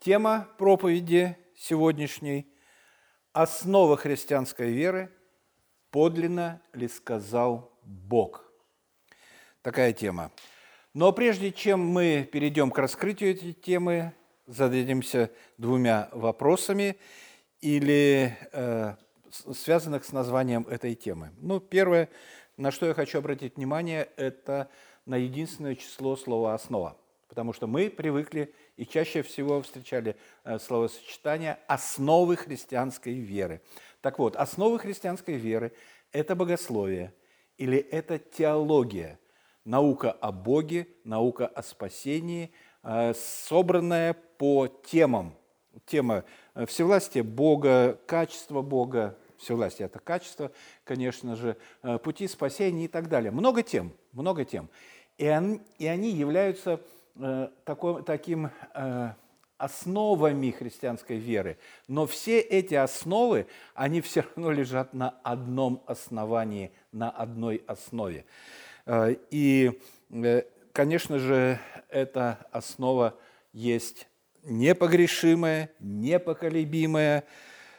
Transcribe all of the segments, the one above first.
Тема проповеди сегодняшней – основа христианской веры – подлинно ли сказал Бог? Такая тема. Но прежде чем мы перейдем к раскрытию этой темы, зададимся двумя вопросами или э, связанных с названием этой темы. Ну, первое, на что я хочу обратить внимание, это на единственное число слова «основа». Потому что мы привыкли и чаще всего встречали э, словосочетание «основы христианской веры». Так вот, основы христианской веры – это богословие или это теология, наука о Боге, наука о спасении, э, собранная по темам. Тема э, всевластия Бога, качество Бога, всевластие – это качество, конечно же, пути спасения и так далее. Много тем, много тем. И, он, и они являются такой, таким э, основами христианской веры. Но все эти основы, они все равно лежат на одном основании, на одной основе. Э, и, конечно же, эта основа есть непогрешимое, непоколебимое,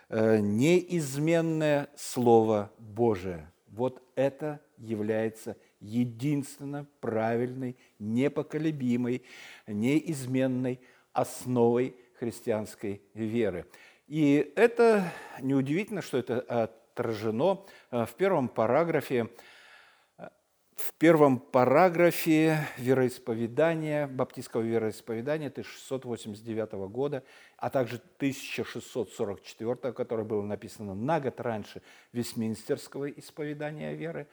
неизменное Слово Божие. Вот это является единственно правильной, непоколебимой, неизменной основой христианской веры. И это неудивительно, что это отражено э, в первом параграфе в первом параграфе вероисповедания, баптистского вероисповедания 1689 года, а также 1644, которое было написано на год раньше Вестминстерского исповедания веры,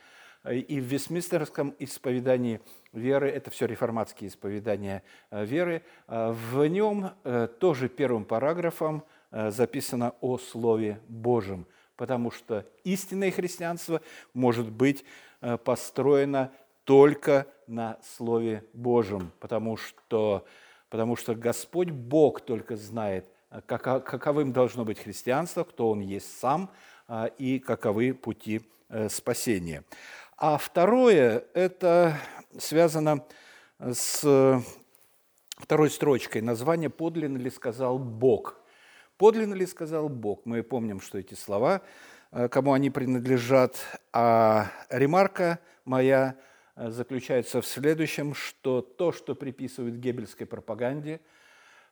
и в Вестминстерском исповедании веры, это все реформатские исповедания э, веры, э, в нем э, тоже первым параграфом записано о Слове Божьем, потому что истинное христианство может быть построено только на Слове Божьем, потому что, потому что Господь Бог только знает, каковым должно быть христианство, кто Он есть сам и каковы пути спасения. А второе, это связано с второй строчкой. Название «Подлинно ли сказал Бог?» Подлинно ли сказал Бог? Мы помним, что эти слова, э, кому они принадлежат. А ремарка моя э, заключается в следующем, что то, что приписывают геббельской пропаганде,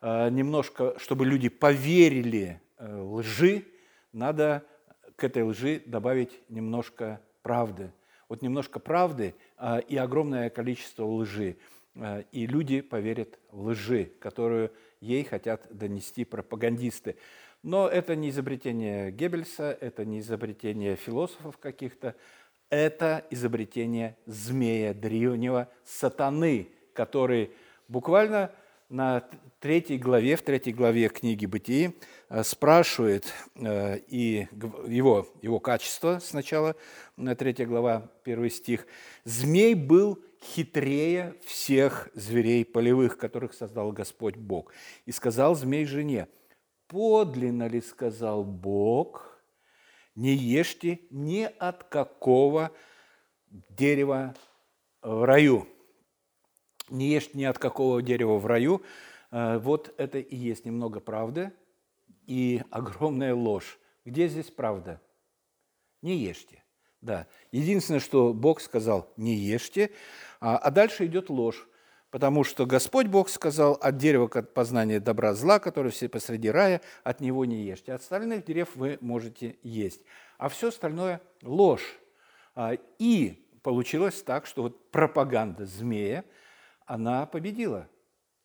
э, немножко, чтобы люди поверили лжи, надо к этой лжи добавить немножко правды – вот немножко правды а, и огромное количество лжи. А, и люди поверят лжи, которую ей хотят донести пропагандисты. Но это не изобретение Геббельса, это не изобретение философов каких-то, это изобретение змея древнего сатаны, который буквально на третьей главе, в третьей главе книги «Бытии» э, спрашивает э, и его, его качество сначала, третья глава, первый стих. «Змей был хитрее всех зверей полевых, которых создал Господь Бог. И сказал змей жене, подлинно ли сказал Бог, не ешьте ни от какого дерева в раю» не ешь ни от какого дерева в раю. Э, вот это и есть немного правды и огромная ложь. Где здесь правда? Не ешьте. Да. Единственное, что Бог сказал, не ешьте, а, а дальше идет ложь. Потому что Господь Бог сказал, от дерева познания добра зла, которое все посреди рая, от него не ешьте. От остальных дерев вы можете есть. А все остальное – ложь. А, и получилось так, что вот пропаганда змея – она победила.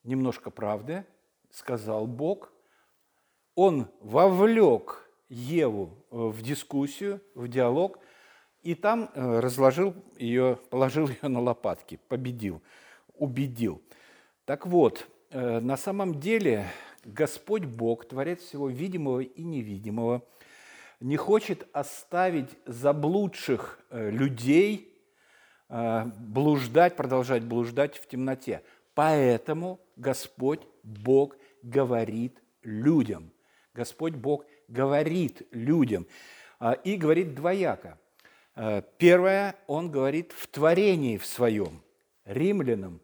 Немножко правды, сказал Бог. Он вовлек Еву э, в дискуссию, в диалог, и там э, разложил ее, положил ее на лопатки, победил, убедил. Так вот, э, на самом деле Господь Бог, Творец всего видимого и невидимого, не хочет оставить заблудших людей блуждать, продолжать блуждать в темноте. Поэтому Господь Бог говорит людям. Господь Бог говорит людям. Э, и говорит двояко. Э, первое, Он говорит в творении в своем. Римлянам,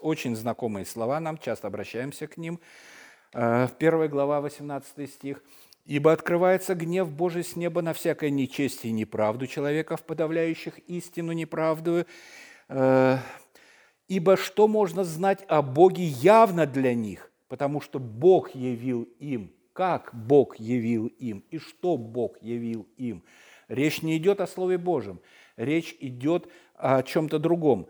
очень знакомые слова нам, часто обращаемся к ним. 1 глава, 18 стих. «Ибо открывается гнев Божий с неба на всякое нечестие и неправду человеков, подавляющих истину неправдую. Ибо что можно знать о Боге явно для них? Потому что Бог явил им. Как Бог явил им? И что Бог явил им? Речь не идет о Слове Божьем. Речь идет о чем-то другом.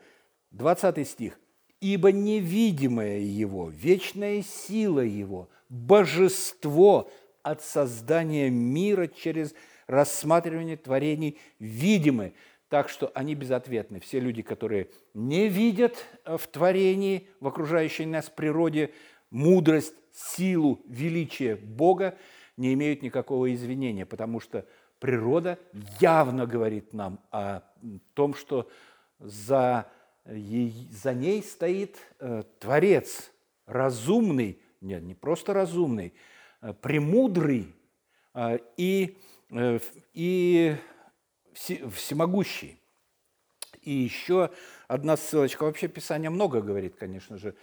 20 стих. «Ибо невидимое Его, вечная сила Его, божество от создания мира через рассматривание творений видимы, так что они безответны. Все люди, которые не видят э, в творении, в окружающей нас природе, мудрость, силу, величие Бога, не имеют никакого извинения, потому что природа явно говорит нам о том, что за, за ней стоит э, Творец, разумный, нет, не просто разумный, премудрый и, и всемогущий. И еще одна ссылочка. Вообще Писание много говорит, конечно же,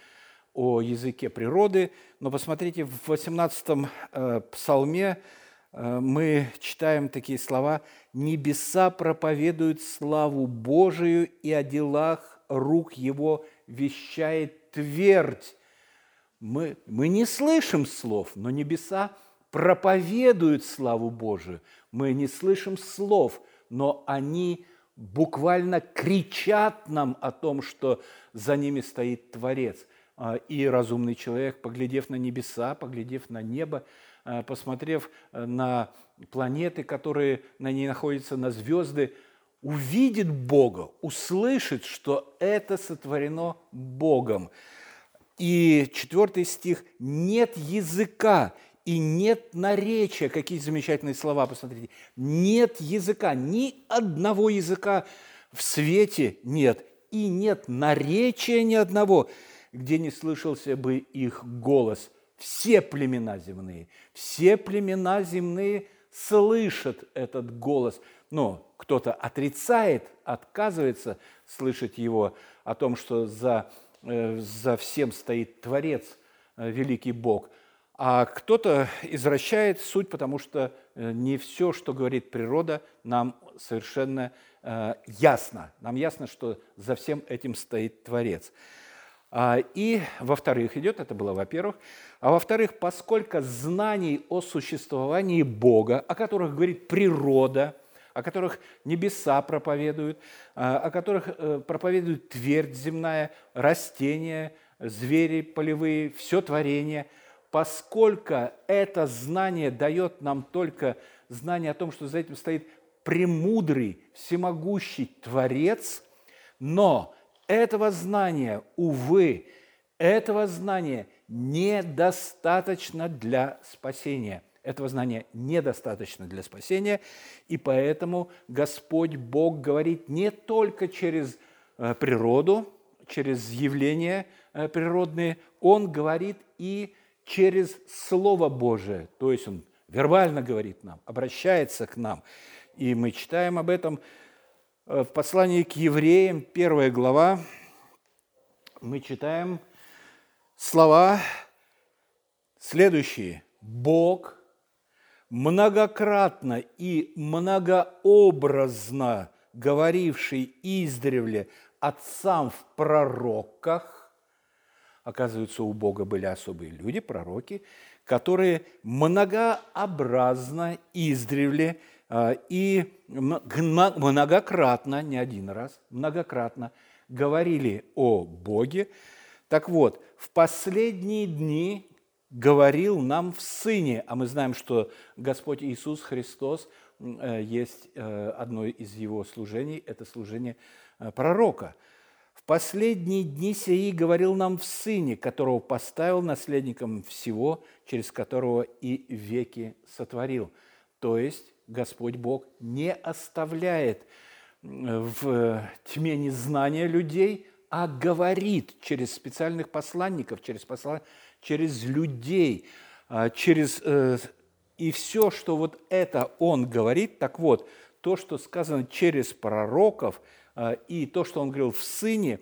о языке природы, но посмотрите, в 18-м э, псалме э, мы читаем такие слова «Небеса проповедуют славу Божию, и о делах рук Его вещает твердь». Мы, мы не слышим слов, но небеса проповедуют славу Божию. Мы не слышим слов – но они буквально кричат нам о том, что за ними стоит Творец. А, и разумный человек, поглядев на небеса, поглядев на небо, а, посмотрев э, на планеты, которые на ней находятся, на звезды, увидит Бога, услышит, что это сотворено Богом. И четвертый стих – нет языка, и нет наречия. Какие замечательные слова, посмотрите. Нет языка, ни одного языка в свете нет. И нет наречия ни одного, где не слышался бы их голос. Все племена земные, все племена земные слышат этот голос. Но кто-то отрицает, отказывается слышать его о том, что за, за всем стоит Творец, э, великий Бог – а кто-то извращает суть, потому что э, не все, что говорит природа, нам совершенно э, ясно. Нам ясно, что за всем этим стоит Творец. А, и, во-вторых, идет, это было во-первых, а во-вторых, поскольку знаний о существовании Бога, о которых говорит природа, о которых небеса проповедуют, а, о которых э, проповедует твердь земная, растения, звери полевые, все творение – поскольку это знание дает нам только знание о том, что за этим стоит премудрый, всемогущий Творец, но этого знания, увы, этого знания недостаточно для спасения. Этого знания недостаточно для спасения, и поэтому Господь Бог говорит не только через э, природу, через явления э, природные, Он говорит и через Слово Божие, то есть Он вербально говорит нам, обращается к нам. И мы читаем об этом э, в послании к евреям, первая глава, мы читаем слова следующие. Бог многократно и многообразно говоривший издревле отцам в пророках, Оказывается, у Бога были особые люди, пророки, которые многообразно издревле а, и многократно, не один раз, многократно говорили о Боге. Так вот, в последние дни говорил нам в Сыне, а мы знаем, что Господь Иисус Христос э, есть э, одно из Его служений, это служение э, пророка – в последние дни сии говорил нам в Сыне, которого поставил наследником всего, через которого и веки сотворил. То есть Господь Бог не оставляет в тьме незнания людей, а говорит через специальных посланников, через, посла... через людей, а, через... Э, и все, что вот это Он говорит, так вот, то, что сказано через пророков – а, и то, что он говорил в Сыне,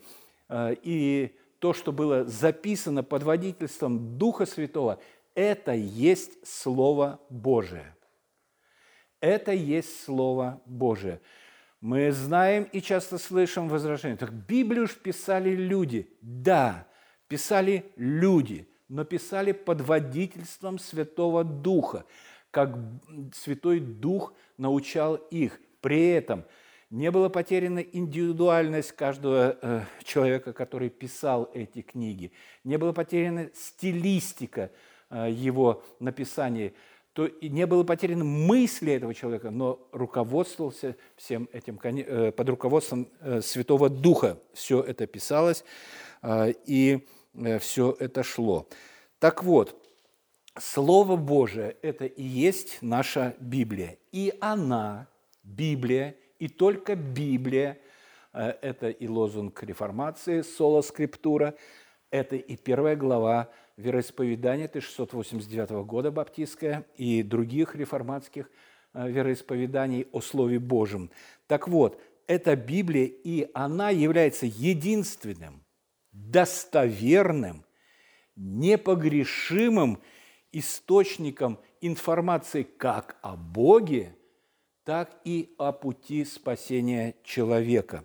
а, и то, что было записано под водительством Духа Святого, это есть Слово Божие. Это есть Слово Божие. Мы знаем и часто слышим возражение. Так Библию ж писали люди. Да, писали люди, но писали под водительством Святого Духа, как Святой Дух научал их. При этом не была потеряна индивидуальность каждого э, человека, который писал эти книги. Не была потеряна стилистика э, его написания то не было потеряно мысли этого человека, но руководствовался всем этим э, под руководством э, Святого Духа. Все это писалось, э, и все это шло. Так вот, Слово Божие – это и есть наша Библия. И она, Библия, и только Библия – это и лозунг реформации, соло скриптура, это и первая глава вероисповедания 1689 года баптистское и других реформатских э, вероисповеданий о Слове Божьем. Так вот, эта Библия, и она является единственным, достоверным, непогрешимым источником информации как о Боге, так и о пути спасения человека.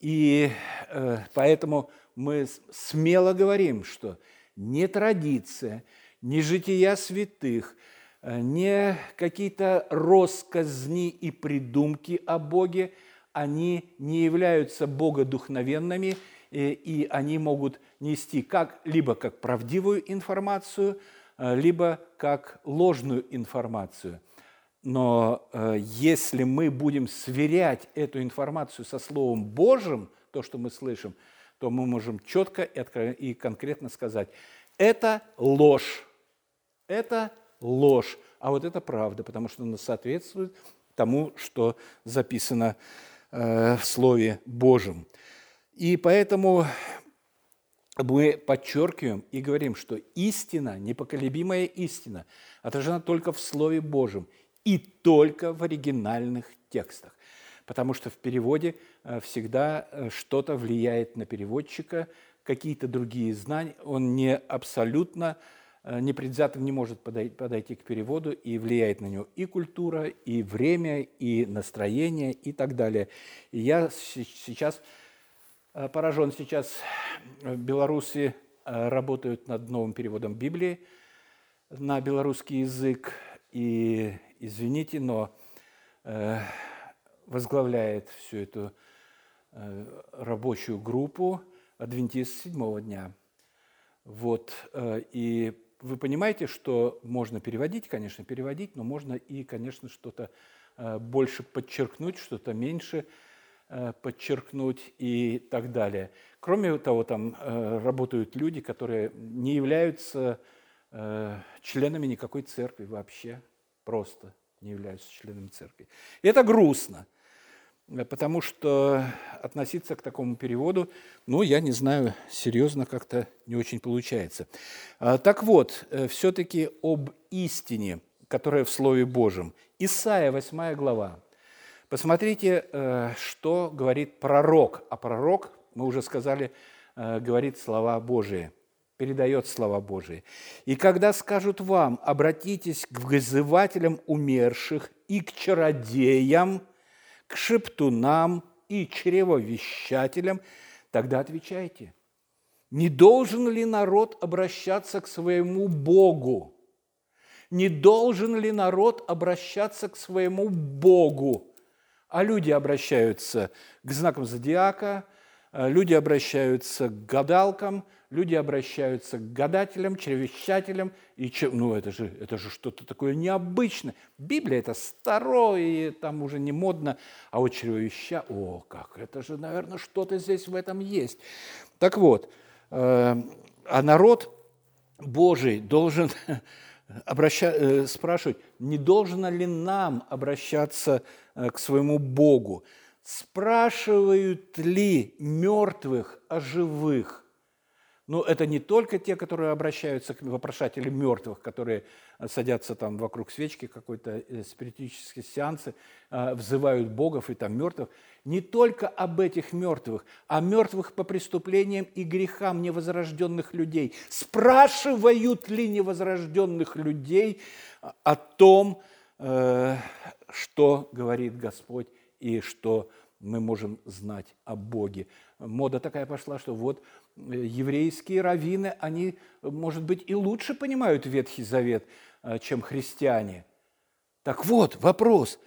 И э, поэтому мы смело говорим, что – не традиция, не жития святых, э, не какие-то россказни и придумки о Боге, они не являются богодухновенными, э, и они могут нести как, либо как правдивую информацию, э, либо как ложную информацию. Но если мы будем сверять эту информацию со Словом Божьим, то, что мы слышим – то мы можем четко и конкретно сказать, это ложь, это ложь, а вот это правда, потому что она соответствует тому, что записано э, в Слове Божьем. И поэтому мы подчеркиваем и говорим, что истина, непоколебимая истина, отражена только в Слове Божьем и только в оригинальных текстах потому что в переводе э, всегда э, что-то влияет на переводчика, какие-то другие знания. Он не абсолютно э, непредвзято не может подойти к переводу, и влияет на него и культура, и время, и настроение, и так далее. И я сейчас поражен. Сейчас белорусы работают над новым переводом Библии на белорусский язык. И извините, но возглавляет всю эту э, рабочую группу адвентист седьмого дня. Вот. Э, и вы понимаете, что можно переводить, конечно, переводить, но можно и, конечно, что-то э, больше подчеркнуть, что-то меньше подчеркнуть и так далее. Кроме того, там работают люди, которые не являются членами никакой церкви вообще, просто не являются членами церкви. И это грустно потому что относиться к такому переводу, ну, я не знаю, серьезно как-то не очень получается. А, так вот, э, все-таки об истине, которая в Слове Божьем. Исайя, 8 глава. Посмотрите, э, что говорит пророк. А пророк, мы уже сказали, э, говорит слова Божии, передает слова Божии. «И когда скажут вам, обратитесь к вызывателям умерших и к чародеям, к шептунам и чревовещателям, тогда отвечайте, не должен ли народ обращаться к своему Богу? Не должен ли народ обращаться к своему Богу? А люди обращаются к знакам зодиака, люди обращаются к гадалкам, люди обращаются к гадателям, чревещателям. И, ну, это же, это же что-то такое необычное. Библия – это старое, там уже не модно. А вот чревеща, о, как, это же, наверное, что-то здесь в этом есть. Так вот, э, а народ Божий должен обраща, э, спрашивать, не должно ли нам обращаться э, к своему Богу? Спрашивают ли мертвых о живых? Но это не только те, которые обращаются к вопрошателям мертвых, которые садятся там вокруг свечки, какой-то э, спиритические сеансы, э, взывают богов и там мертвых. Не только об этих мертвых, а мертвых по преступлениям и грехам невозрожденных людей. Спрашивают ли невозрожденных людей о том, э, что говорит Господь и что мы можем знать о Боге. Мода такая пошла, что вот Э, еврейские раввины, они, может быть, и лучше понимают Ветхий Завет, э, чем христиане. Так вот, вопрос.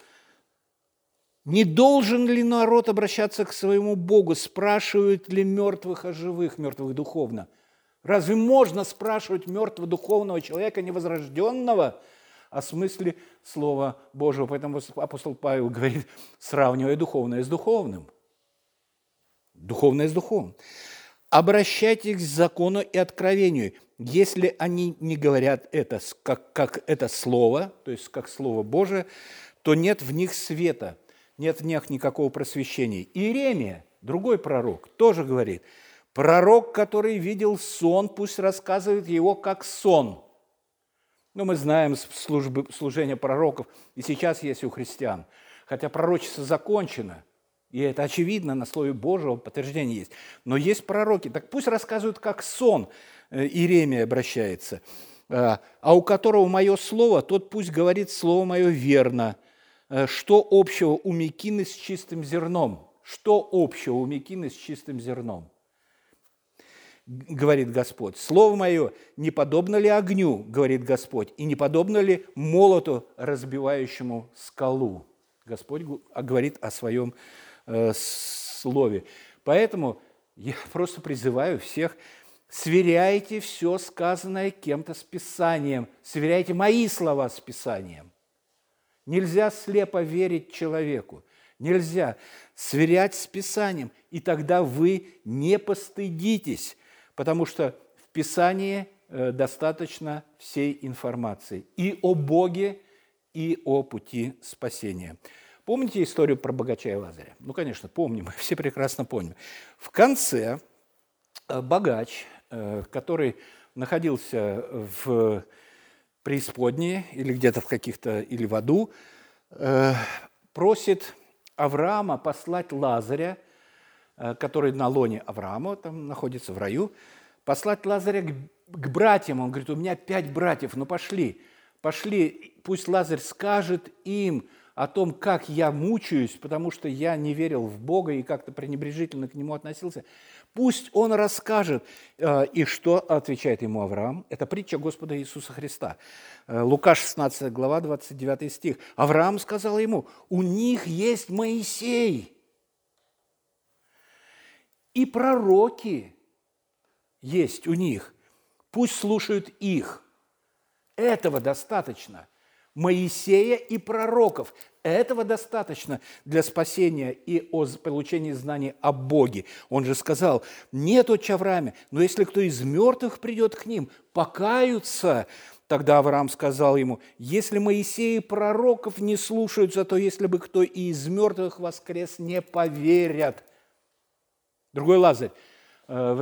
Не должен ли народ обращаться к своему Богу? Спрашивают ли мертвых о живых, мертвых духовно? Разве можно спрашивать мертвого духовного человека, невозрожденного, о смысле Слова Божьего? Поэтому апостол Павел говорит, сравнивая духовное с духовным. Духовное с духовным обращайтесь к закону и откровению. Если они не говорят это как, как это слово, то есть как слово Божие, то нет в них света, нет в них никакого просвещения. Иеремия, другой пророк, тоже говорит, пророк, который видел сон, пусть рассказывает его как сон. Ну, мы знаем службы, служение пророков, и сейчас есть у христиан. Хотя пророчество закончено – и это очевидно, на Слове Божьего подтверждение есть. Но есть пророки, так пусть рассказывают, как сон э, Иеремия обращается. «А, а у которого мое слово, тот пусть говорит слово мое верно. Э, что общего у мекины с чистым зерном? Что общего у мекины с чистым зерном? Говорит Господь. Слово мое, не подобно ли огню, говорит Господь, и не подобно ли молоту, разбивающему скалу? Господь говорит о своем Э, слове. Поэтому я просто призываю всех, сверяйте все сказанное кем-то с Писанием, сверяйте мои слова с Писанием. Нельзя слепо верить человеку, нельзя сверять с Писанием, и тогда вы не постыдитесь, потому что в Писании э, достаточно всей информации и о Боге, и о пути спасения. Помните историю про богача и Лазаря? Ну, конечно, помним, все прекрасно помним. В конце э, богач, э, который находился в преисподней или где-то в каких-то, или в аду, просит Авраама послать Лазаря, который на лоне Авраама, там находится в раю, послать Лазаря к, к братьям. Он говорит, у меня пять братьев, ну пошли, пошли, пусть Лазарь скажет им, о том, как я мучаюсь, потому что я не верил в Бога и как-то пренебрежительно к Нему относился, пусть Он расскажет. Э, и что отвечает ему Авраам? Это притча Господа Иисуса Христа. Э, Лука 16 глава, 29 стих. Авраам сказал ему, у них есть Моисей и пророки есть у них. Пусть слушают их. Этого достаточно – Моисея и пророков. Этого достаточно для спасения и о получении знаний о Боге. Он же сказал, нет отче Аврааме, но если кто из мертвых придет к ним, покаются, Тогда Авраам сказал ему, если Моисей и пророков не слушаются, то если бы кто и из мертвых воскрес, не поверят. Другой Лазарь. Э,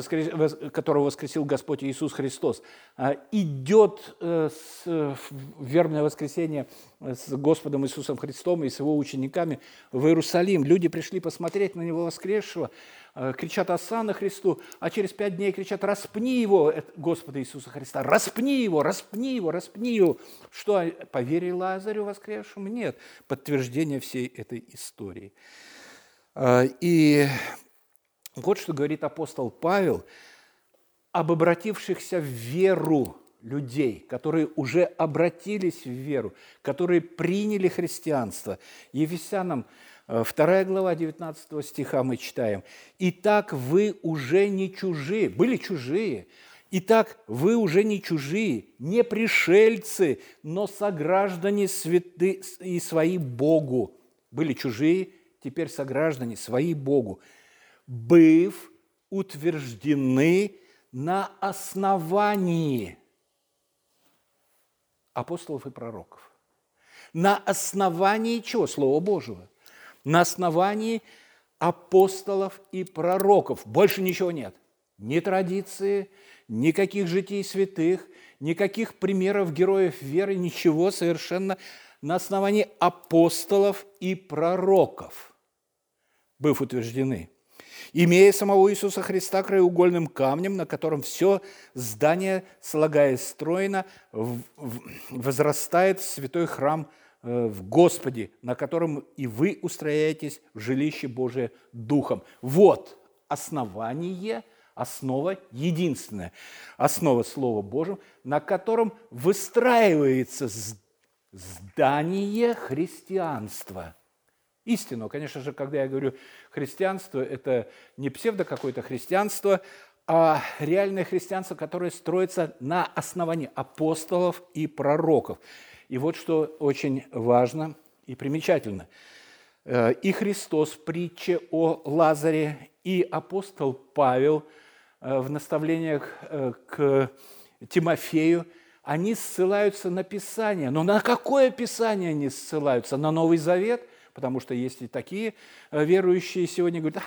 которого воскресил Господь Иисус Христос, а, идет э, в вербное воскресенье с Господом Иисусом Христом и с его учениками в Иерусалим. Люди пришли посмотреть на него воскресшего, э, кричат «Осанна Христу», а через пять дней кричат «Распни его, Господа Иисуса Христа! Распни его, распни его, распни его!» Что, поверил Лазарю воскресшему? Нет. Подтверждение всей этой истории. И вот что говорит апостол Павел об обратившихся в веру людей, которые уже обратились в веру, которые приняли христианство. Ефесянам 2 э, глава 19 стиха мы читаем. «Итак, вы уже не чужие». Были чужие. «Итак, вы уже не чужие, не пришельцы, но сограждане святы и свои Богу». Были чужие, теперь сограждане свои Богу быв утверждены на основании апостолов и пророков. На основании чего? Слова Божьего. На основании апостолов и пророков. Больше ничего нет. Ни традиции, никаких житий святых, никаких примеров героев веры, ничего совершенно на основании апостолов и пророков, быв утверждены имея самого Иисуса Христа краеугольным камнем, на котором все здание, слагаясь стройно, возрастает в святой храм э, в Господе, на котором и вы устрояетесь в жилище Божие Духом. Вот основание, основа единственная, основа Слова Божьего, на котором выстраивается здание христианства – истину. Конечно же, когда я говорю христианство, это не псевдо какое-то христианство, а реальное христианство, которое строится на основании апостолов и пророков. И вот что очень важно и примечательно. И Христос в притче о Лазаре, и апостол Павел э, в наставлениях э, к Тимофею, они ссылаются на Писание. Но на какое Писание они ссылаются? На Новый Завет – потому что есть и такие э, верующие сегодня говорят,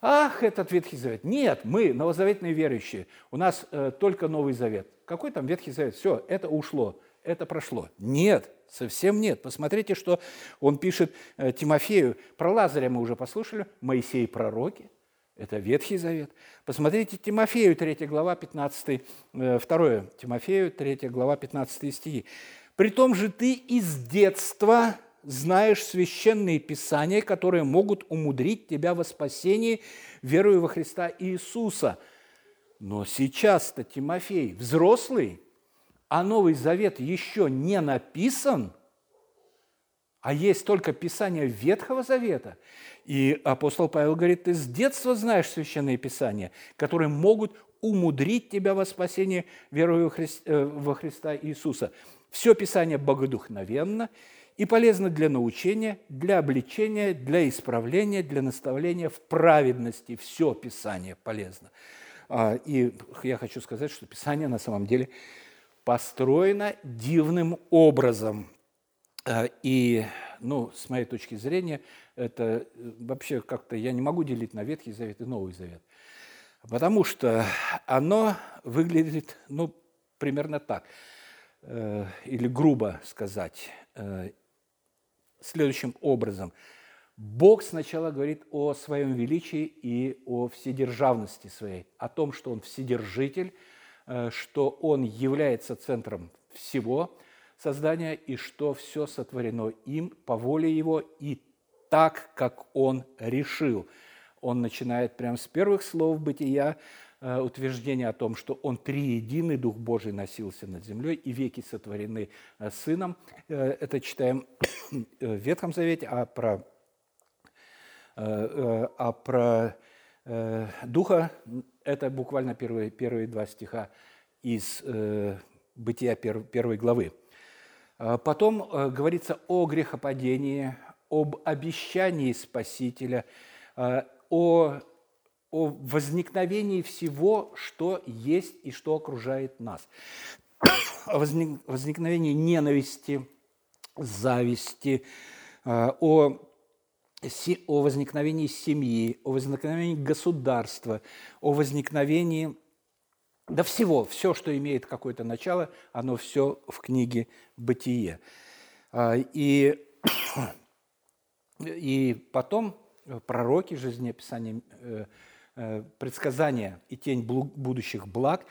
ах, этот Ветхий Завет. Нет, мы новозаветные верующие, у нас э, только Новый Завет. Какой там Ветхий Завет? Все, это ушло, это прошло. Нет, совсем нет. Посмотрите, что он пишет э, Тимофею. Про Лазаря мы уже послушали, Моисей пророки, это Ветхий Завет. Посмотрите Тимофею, 3 глава, 15, 2 Тимофею, 3 глава, 15 стихи. «При том же ты из детства знаешь священные писания, которые могут умудрить тебя во спасении, веруя во Христа Иисуса. Но сейчас-то Тимофей взрослый, а Новый Завет еще не написан, а есть только Писание Ветхого Завета. И апостол Павел говорит, ты с детства знаешь священные писания, которые могут умудрить тебя во спасение, веруя во э, Христа Иисуса. Все Писание богодухновенно – и полезно для научения, для обличения, для исправления, для наставления в праведности. Все Писание полезно. А, и я хочу сказать, что Писание на самом деле построено дивным образом. А, и, ну, с моей точки зрения, это э, вообще как-то я не могу делить на Ветхий Завет и Новый Завет. Потому что оно выглядит, ну, примерно так, э, или грубо сказать, э, следующим образом. Бог сначала говорит о своем величии и о вседержавности своей, о том, что Он вседержитель, э, что Он является центром всего создания и что все сотворено им по воле Его и так, как Он решил. Он начинает прямо с первых слов бытия, утверждение о том, что Он триединый, Дух Божий носился над землей, и веки сотворены э, Сыном. Э, это читаем в Ветхом Завете, а про, а про Духа это буквально первые, первые два стиха из Бытия первой главы. Потом говорится о грехопадении, об обещании Спасителя, о о возникновении всего, что есть и что окружает нас. О возникновении ненависти, зависти, э, о, о возникновении семьи, о возникновении государства, о возникновении да всего, все, что имеет какое-то начало, оно все в книге «Бытие». Э, и, и потом пророки, жизнеописание э, предсказания и тень будущих благ.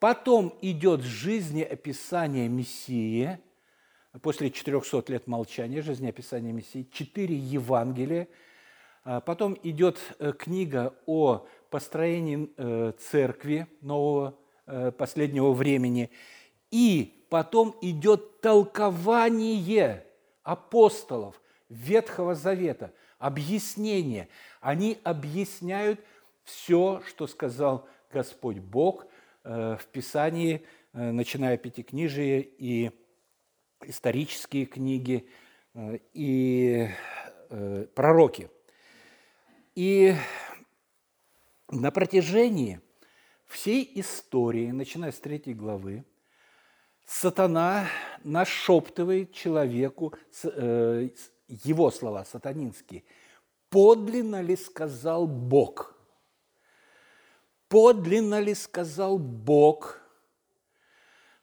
Потом идет жизнеописание Мессии, после 400 лет молчания, жизнеописание Мессии, четыре Евангелия. А потом идет э, книга о построении э, церкви нового последнего времени. И потом идет толкование апостолов Ветхого Завета, объяснение. Они объясняют – все, что сказал Господь Бог э, в Писании, э, начиная Пятикнижие и исторические книги, э, и пророки. И на протяжении всей истории, начиная с третьей главы, сатана нашептывает человеку, его слова сатанинские, подлинно ли сказал Бог – подлинно ли сказал Бог,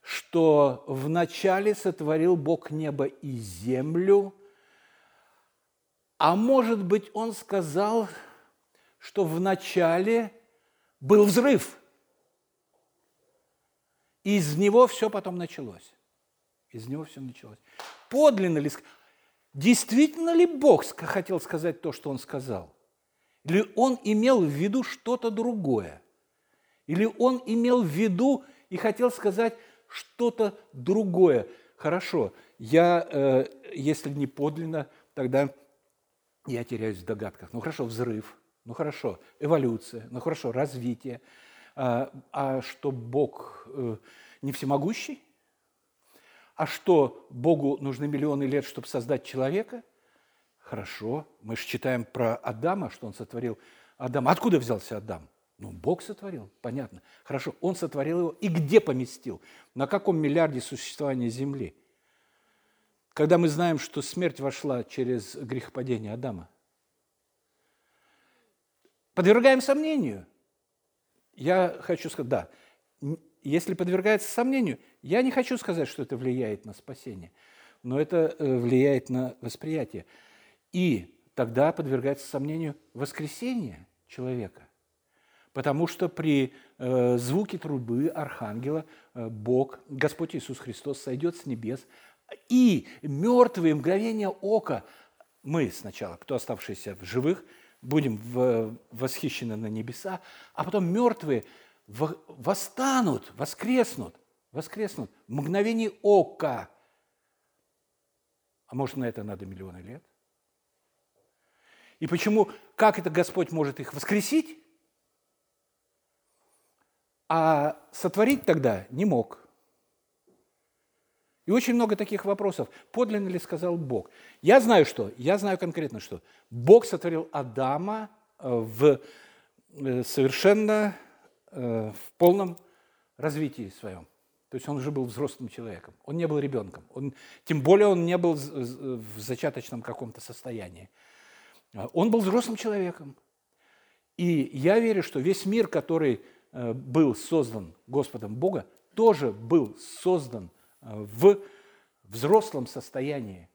что вначале сотворил Бог небо и землю, а может быть, Он сказал, что вначале был взрыв, и из него все потом началось. Из него все началось. Подлинно ли, действительно ли Бог хотел сказать то, что Он сказал? Или Он имел в виду что-то другое? Или Он имел в виду и хотел сказать что-то другое? Хорошо, я, э, если не подлинно, тогда я теряюсь в догадках. Ну хорошо, взрыв, ну хорошо, эволюция, ну хорошо, развитие. А, а что Бог э, не всемогущий? А что Богу нужны миллионы лет, чтобы создать человека? Хорошо, мы же читаем про Адама, что он сотворил Адама. Откуда взялся Адам? Ну, Бог сотворил, понятно. Хорошо, Он сотворил его и где поместил? На каком миллиарде существования Земли? Когда мы знаем, что смерть вошла через грехопадение Адама. Подвергаем сомнению. Я хочу сказать, да, если подвергается сомнению, я не хочу сказать, что это влияет на спасение, но это э, влияет на восприятие. И тогда подвергается сомнению воскресение человека. Потому что при э, звуке трубы архангела э, Бог, Господь Иисус Христос сойдет с небес, и мертвые мгновения ока, мы сначала, кто оставшиеся в живых, будем в, восхищены на небеса, а потом мертвые восстанут, воскреснут, воскреснут. Мгновение ока. А может, на это надо миллионы лет? И почему, как это Господь может их воскресить? А сотворить тогда не мог. И очень много таких вопросов. Подлинно ли сказал Бог? Я знаю что, я знаю конкретно что. Бог сотворил Адама э, в э, совершенно э, в полном развитии своем. То есть он уже был взрослым человеком. Он не был ребенком. Он, тем более он не был в зачаточном каком-то состоянии. Он был взрослым человеком. И я верю, что весь мир, который был создан Господом Бога, тоже был создан – в взрослом состоянии.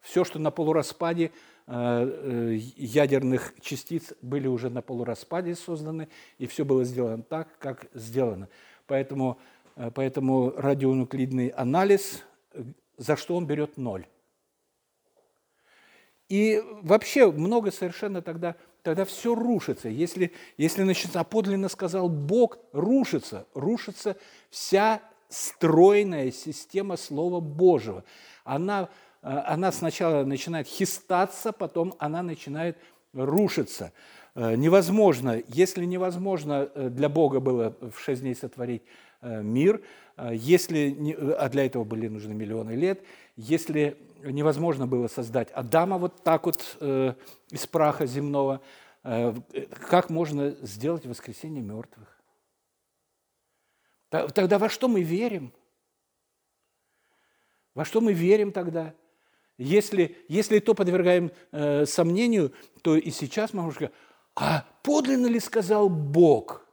Все, что на полураспаде э, э, ядерных частиц были уже на полураспаде созданы, и все было сделано так, как сделано. Поэтому, э, поэтому радионуклидный анализ, за что он берет ноль. И вообще много совершенно тогда, тогда все рушится. Если, если значит, а подлинно сказал Бог, рушится, рушится вся стройная система Слова Божьего. Она, э, она сначала начинает хистаться, потом она начинает рушиться. Э, невозможно, если невозможно э, для Бога было в шесть дней сотворить мир, если, а для этого были нужны миллионы лет, если невозможно было создать Адама вот так вот из праха земного, как можно сделать воскресение мертвых? Тогда во что мы верим? Во что мы верим тогда? Если, если то подвергаем э, сомнению, то и сейчас мы можем сказать, а подлинно ли сказал Бог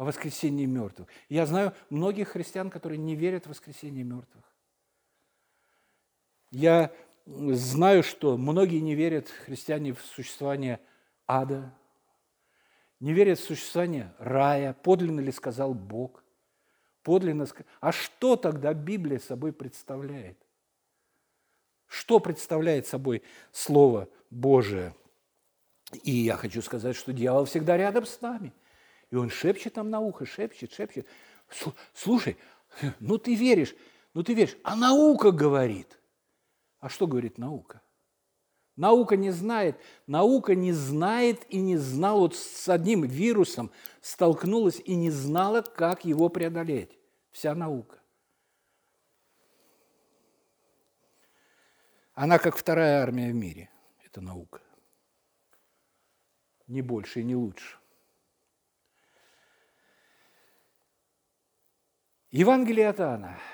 о воскресении мертвых? Я знаю многих христиан, которые не верят в воскресение мертвых. Я знаю, что многие не верят, христиане, в существование ада, не верят в существование рая, подлинно ли сказал Бог – подлинно. А что тогда Библия собой представляет? Что представляет собой Слово Божие? И я хочу сказать, что дьявол всегда рядом с нами. И он шепчет нам на ухо, шепчет, шепчет. Слушай, ну ты веришь, ну ты веришь, а наука говорит. А что говорит наука? Наука не знает, наука не знает и не знала, вот с одним вирусом столкнулась и не знала, как его преодолеть. Вся наука. Она как вторая армия в мире, это наука. Не больше и не лучше. Евангелие от Иоанна –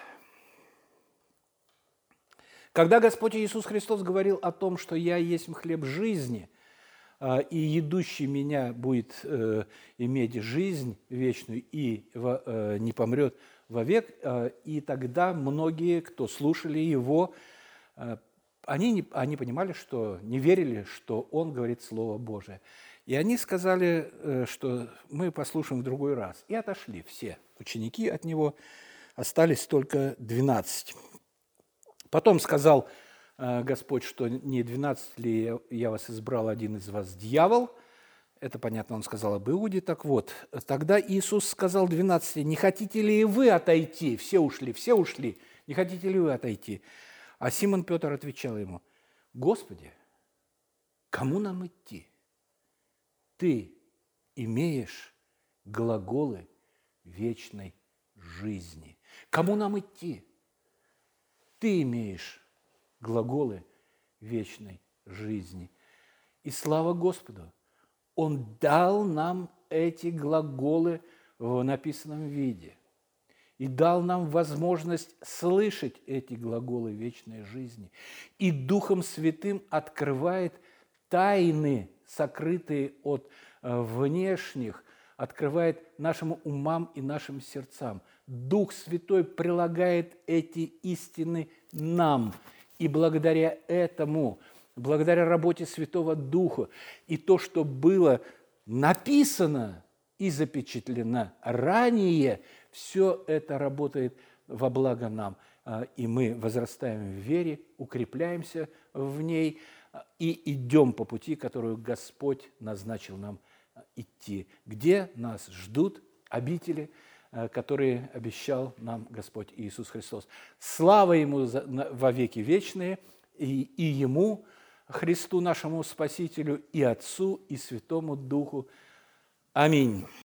когда Господь Иисус Христос говорил о том, что «Я есть хлеб жизни», а, и идущий меня будет э, иметь жизнь вечную и э, не помрет вовек. А, и тогда многие, кто слушали его, э, они, не, они понимали, что не верили, что он говорит Слово Божие. И они сказали, что мы послушаем в другой раз. И отошли все ученики от него, остались только 12. Потом сказал Э, Господь, что не 12 ли я вас избрал, один из вас дьявол. Это понятно, он сказал об Иуде. Так вот, тогда Иисус сказал 12, не хотите ли вы отойти? Все ушли, все ушли. Не хотите ли вы отойти? А Симон Петр отвечал ему, Господи, кому нам идти? Ты имеешь глаголы вечной жизни. Кому нам идти? Ты имеешь глаголы вечной жизни. И слава Господу, Он дал нам эти глаголы в написанном виде и дал нам возможность слышать эти глаголы вечной жизни. И Духом Святым открывает тайны, сокрытые от э, внешних, открывает нашим умам и нашим сердцам. Дух Святой прилагает эти истины нам – и благодаря этому, благодаря работе Святого Духа и то, что было написано и запечатлено ранее, все это работает во благо нам. А, и мы возрастаем в вере, укрепляемся в ней и идем по пути, которую Господь назначил нам а, идти, где нас ждут обители – Э, которые обещал нам Господь Иисус Христос. Слава Ему во веки вечные, и, и Ему, Христу нашему Спасителю, и Отцу, и Святому Духу. Аминь.